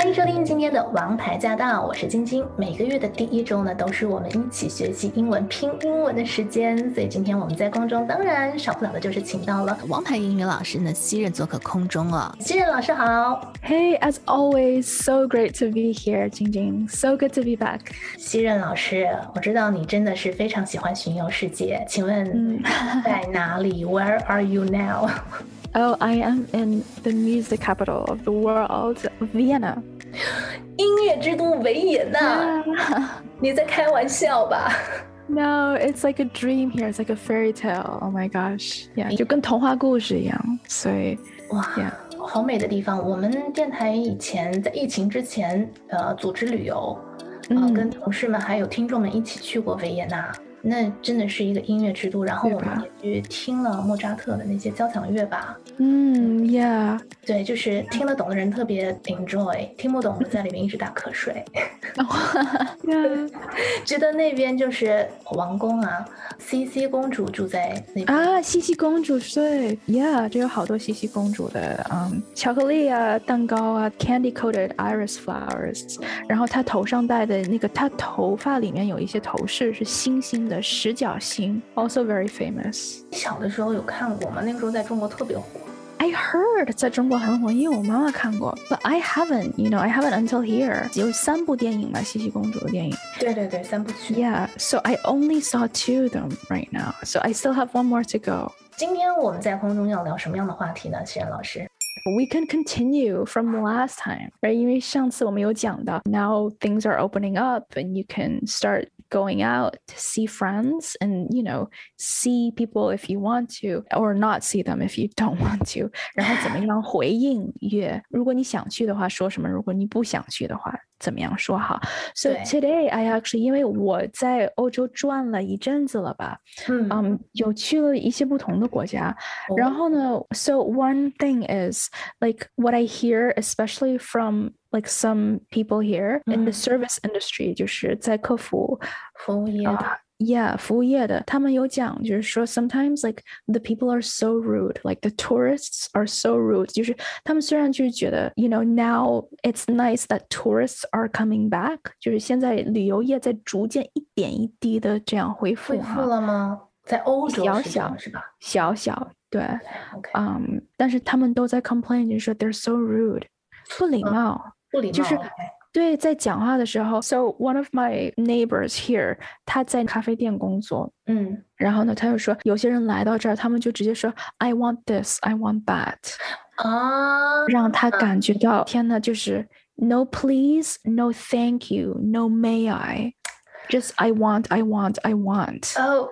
欢迎收听今天的《王牌驾到》，我是晶晶。每个月的第一周呢，都是我们一起学习英文、拼英文的时间。所以今天我们在空中，当然少不了的就是请到了王牌英语老师呢，西任做客空中哦。西任老师好，Hey, as always, so great to be here, 晶晶，so good to be back。西任老师，我知道你真的是非常喜欢巡游世界，请问在哪里？Where are you now？Oh, I am in the music capital of the world, Vienna. 音乐之都维也纳，你在开玩笑吧？No, it's like a dream here. It's like a fairy tale. Oh my gosh, yeah，就跟童话故事一样。所以，哇，好美的地方。我们电台以前在疫情之前，呃，组织旅游，呃，跟同事们还有听众们一起去过维也纳。 那真的是一个音乐之都，然后我们也去听了莫扎特的那些交响乐吧。嗯，Yeah，对，就是听得懂的人特别 enjoy，听不懂的在里面一直打瞌睡。觉得那边就是王宫啊，西西公主住在那边啊，西西公主对，Yeah，这有好多西西公主的，嗯，巧克力啊，蛋糕啊，candy coated iris flowers，然后她头上戴的那个，她头发里面有一些头饰是星星。的十角星，also very famous。小的时候有看过吗？那个时候在中国特别火。I heard 在中国很火，因为我妈妈看过，but I haven't, you know, I haven't until here。有三部电影嘛，西西公主的电影。对对对，三部曲。Yeah, so I only saw two of them right now, so I still have one more to go。今天我们在空中要聊什么样的话题呢？齐然老师。We can continue from last time, right? 因为上次我们有讲到，now things are opening up and you can start going out to see friends and you know see people if you want to or not see them if you don't want to 然后怎么样回应约如果你想去的话说什么如果你不想去的话 怎么样说好？So today I actually 因为我在欧洲转了一阵子了吧，嗯，有去了一些不同的国家。然后呢，So one thing is like what I hear, especially from like some people here in the service industry，就是在客服服务业的。 yeah 服务业的，他们有讲，就是说 sometimes like the people are so rude, like the tourists are so rude，就是他们虽然就是觉得，you know now it's nice that tourists are coming back，就是现在旅游业在逐渐一点一滴的这样恢复。恢复了吗？在欧洲小小是吧？小小对，嗯，但是他们都在 complain，就是说 they're so rude，不礼貌，不礼貌，就是。 对，在讲话的时候，So one of my neighbors here，他在咖啡店工作，嗯，然后呢，他就说，有些人来到这儿，他们就直接说，I want this，I want that，啊，让他感觉到，天呐，就是 No please，No thank you，No may I。 just I want, I want, I want. Oh,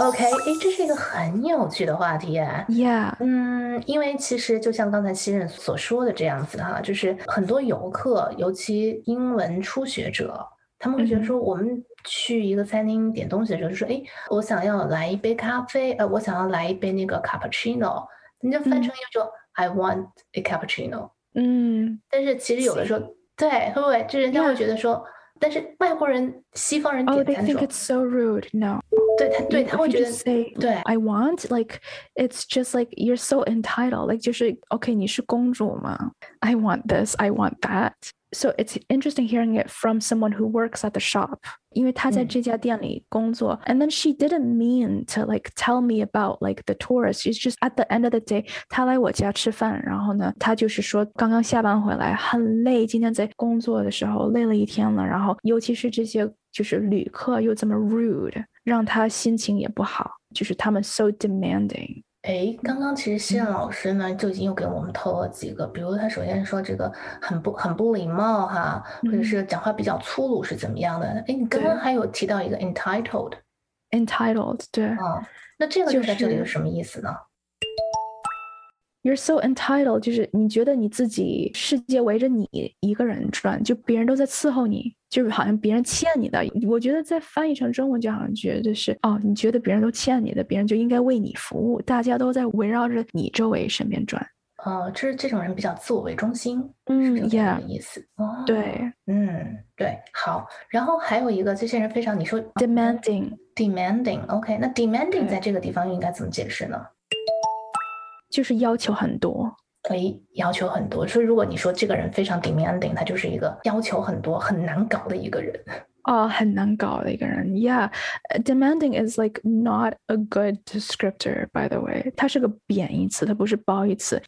OK，哎，这是一个很有趣的话题啊。Yeah，嗯，因为其实就像刚才熙韧所说的这样子哈，就是很多游客，尤其英文初学者，他们会觉得说，我们去一个餐厅点东西的时候，就说，哎，我想要来一杯咖啡，呃，我想要来一杯那个 cappuccino，人家翻成就说、I want a cappuccino。嗯，但是其实有的时候，对，会不会就人家会觉得说。Yeah. 但是外国人、西方人点餐 Oh, they think it's so rude. No. 对他，对他会觉得 say 对 I want like it's just like you're so entitled. Like 就是 OK，你是公主吗？I want this. I want that so it's interesting hearing it from someone who works at the shop 因为她在这家店里工作、嗯、and then she didn't mean to like tell me about like the tourists she's just at the end of the day 她来我家吃饭然后呢她就是说刚刚下班回来很累今天在工作的时候累了一天了然后尤其是这些就是旅客又这么 rude 让他心情也不好就是他们 so demanding 哎，刚刚其实西任老师呢就已经又给我们透了几个，比如他首先说这个很不很不礼貌哈，或者是讲话比较粗鲁是怎么样的？哎，你刚刚还有提到一个 entitled，entitled，对，啊，那这个就在这里是什么意思呢？You're so entitled，就是你觉得你自己世界围着你一个人转，就别人都在伺候你，就是好像别人欠你的。我觉得在翻译成中文就好像觉得是哦，你觉得别人都欠你的，别人就应该为你服务，大家都在围绕着你周围身边转。呃，这这种人比较自我为中心，嗯是这样的意思。哦，，对嗯，对，好。然后还有一个，这些人非常，你说，demanding demanding，OK，、那 demanding 在这个地方应该怎么解释呢？就是要求很多。可以，要求很多，所以如果你说这个人非常 demanding，他就是一个要求很多、很难搞的一个人。哦，很难搞的一个人，Yeah，demanding is like not a good descriptor, by the way，它是个贬义词，它不是褒义词。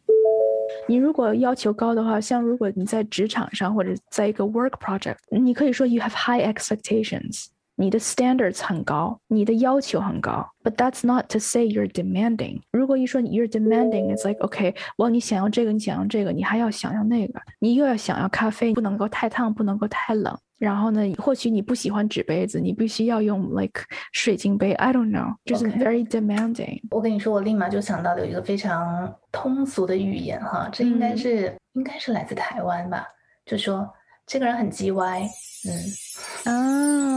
你如果要求高的话，像如果你在职场上或者在一个 work project，你可以说 you have high expectations，你的 standards 很高，你的要求很高。But that's not to say you're demanding。如果一说 you're demanding，it's like okay，well 你想要这个，你想要这个，你还要想要那个，你又要想要咖啡，不能够太烫，不能够太冷。然后呢，或许你不喜欢纸杯子，你必须要用 like 水晶杯。I don't know，就是 very demanding。我跟你说，我立马就想到了有一个非常通俗的语言哈，这应该嗯是、应该是来自台湾吧，就说这个人很叽歪，嗯，啊，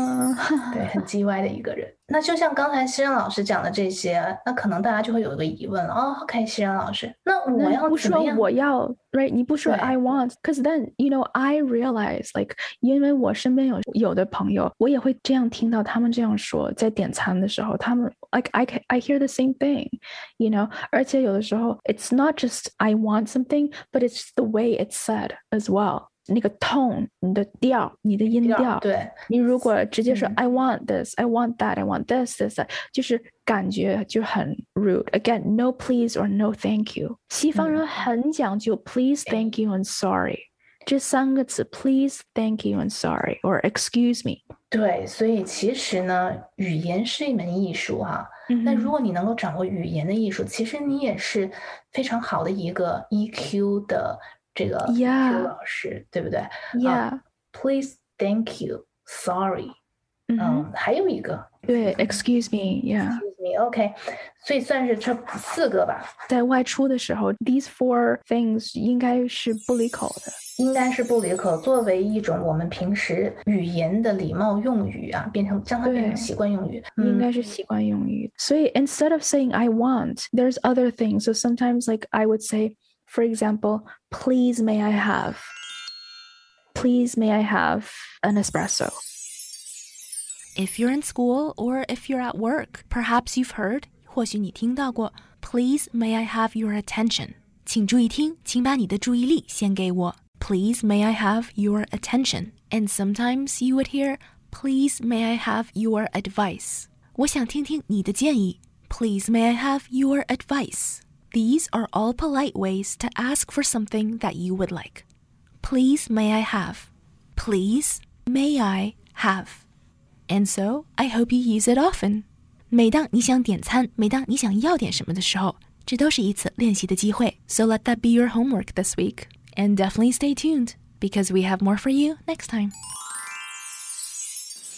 对，很叽歪的一个人。那就像刚才西山老师讲的这些，那可能大家就会有一个疑问了。哦，OK，西山老师，那我要不说怎么样？我要，right？你不说 I want，cause then you know I realize like，因为我身边有有的朋友，我也会这样听到他们这样说，在点餐的时候，他们 like I can I hear the same thing，you know，而且有的时候 it's not just I want something，but it's the way it's said as well。那个 tone，你的调，你的音调，对，你如果直接说嗯 I want this, I want that, I want this, this, that，就是感觉就很 rude。Again, no please or no thank you。西方人嗯很讲究 please, thank you and sorry 这三个词，please, thank you and sorry or excuse me。对，所以其实呢，语言是一门艺术哈。那如嗯果你能够掌握语言的艺术，其实你也是非常好的一个 EQ 的这个 Yeah EQ 老师，对不对 Yeah， ？Please, thank you, sorry，嗯哼，嗯，还有一个对，excuse me，yeah。 excuse me, OK，所以算是这四个吧，在外出的时候，these four things 应该是不离口的。应该是不离口，作为一种我们平时语言的礼貌用语啊，变成将它变成对习惯用语。应嗯，该是习惯用语。所以 instead of saying I want, there's other things. So sometimes like I would say, for example, please may I have? Please may I have an espresso? If you're in school or if you're at work, perhaps you've heard, 或许你听到过 Please may I have your attention? 请注意听，请把你的注意力献给我。Please may I have your attention? And sometimes you would hear Please may I have your advice? 我想听听你的建议。Please may I have your advice? These are all polite ways to ask for something that you would like. Please may I have? Please may I have? And so I hope you use it often. 每当你想点餐，每当你想要点什么的时候，这都是一次练习的机会。So let that be your homework this week. And definitely stay tuned because we have more for you next time.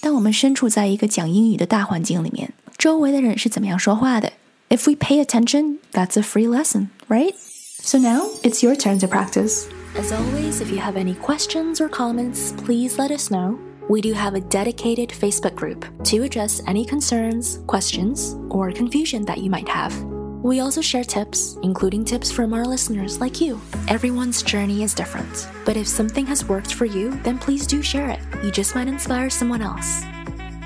当我们身处在一个讲英语的大环境里面，周围的人是怎么样说话的 ？If we pay attention, that's a free lesson, right? So now it's your turn to practice. As always, if you have any questions or comments, please let us know. We do have a dedicated Facebook group to address any concerns, questions, or confusion that you might have. We also share tips, including tips from our listeners like you. Everyone's journey is different, but if something has worked for you, then please do share it. You just might inspire someone else.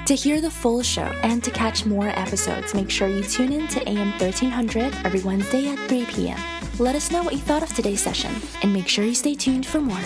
To hear the full show and to catch more episodes, make sure you tune in to AM 1300 every Wednesday at 3 p.m. Let us know what you thought of today's session, and make sure you stay tuned for more.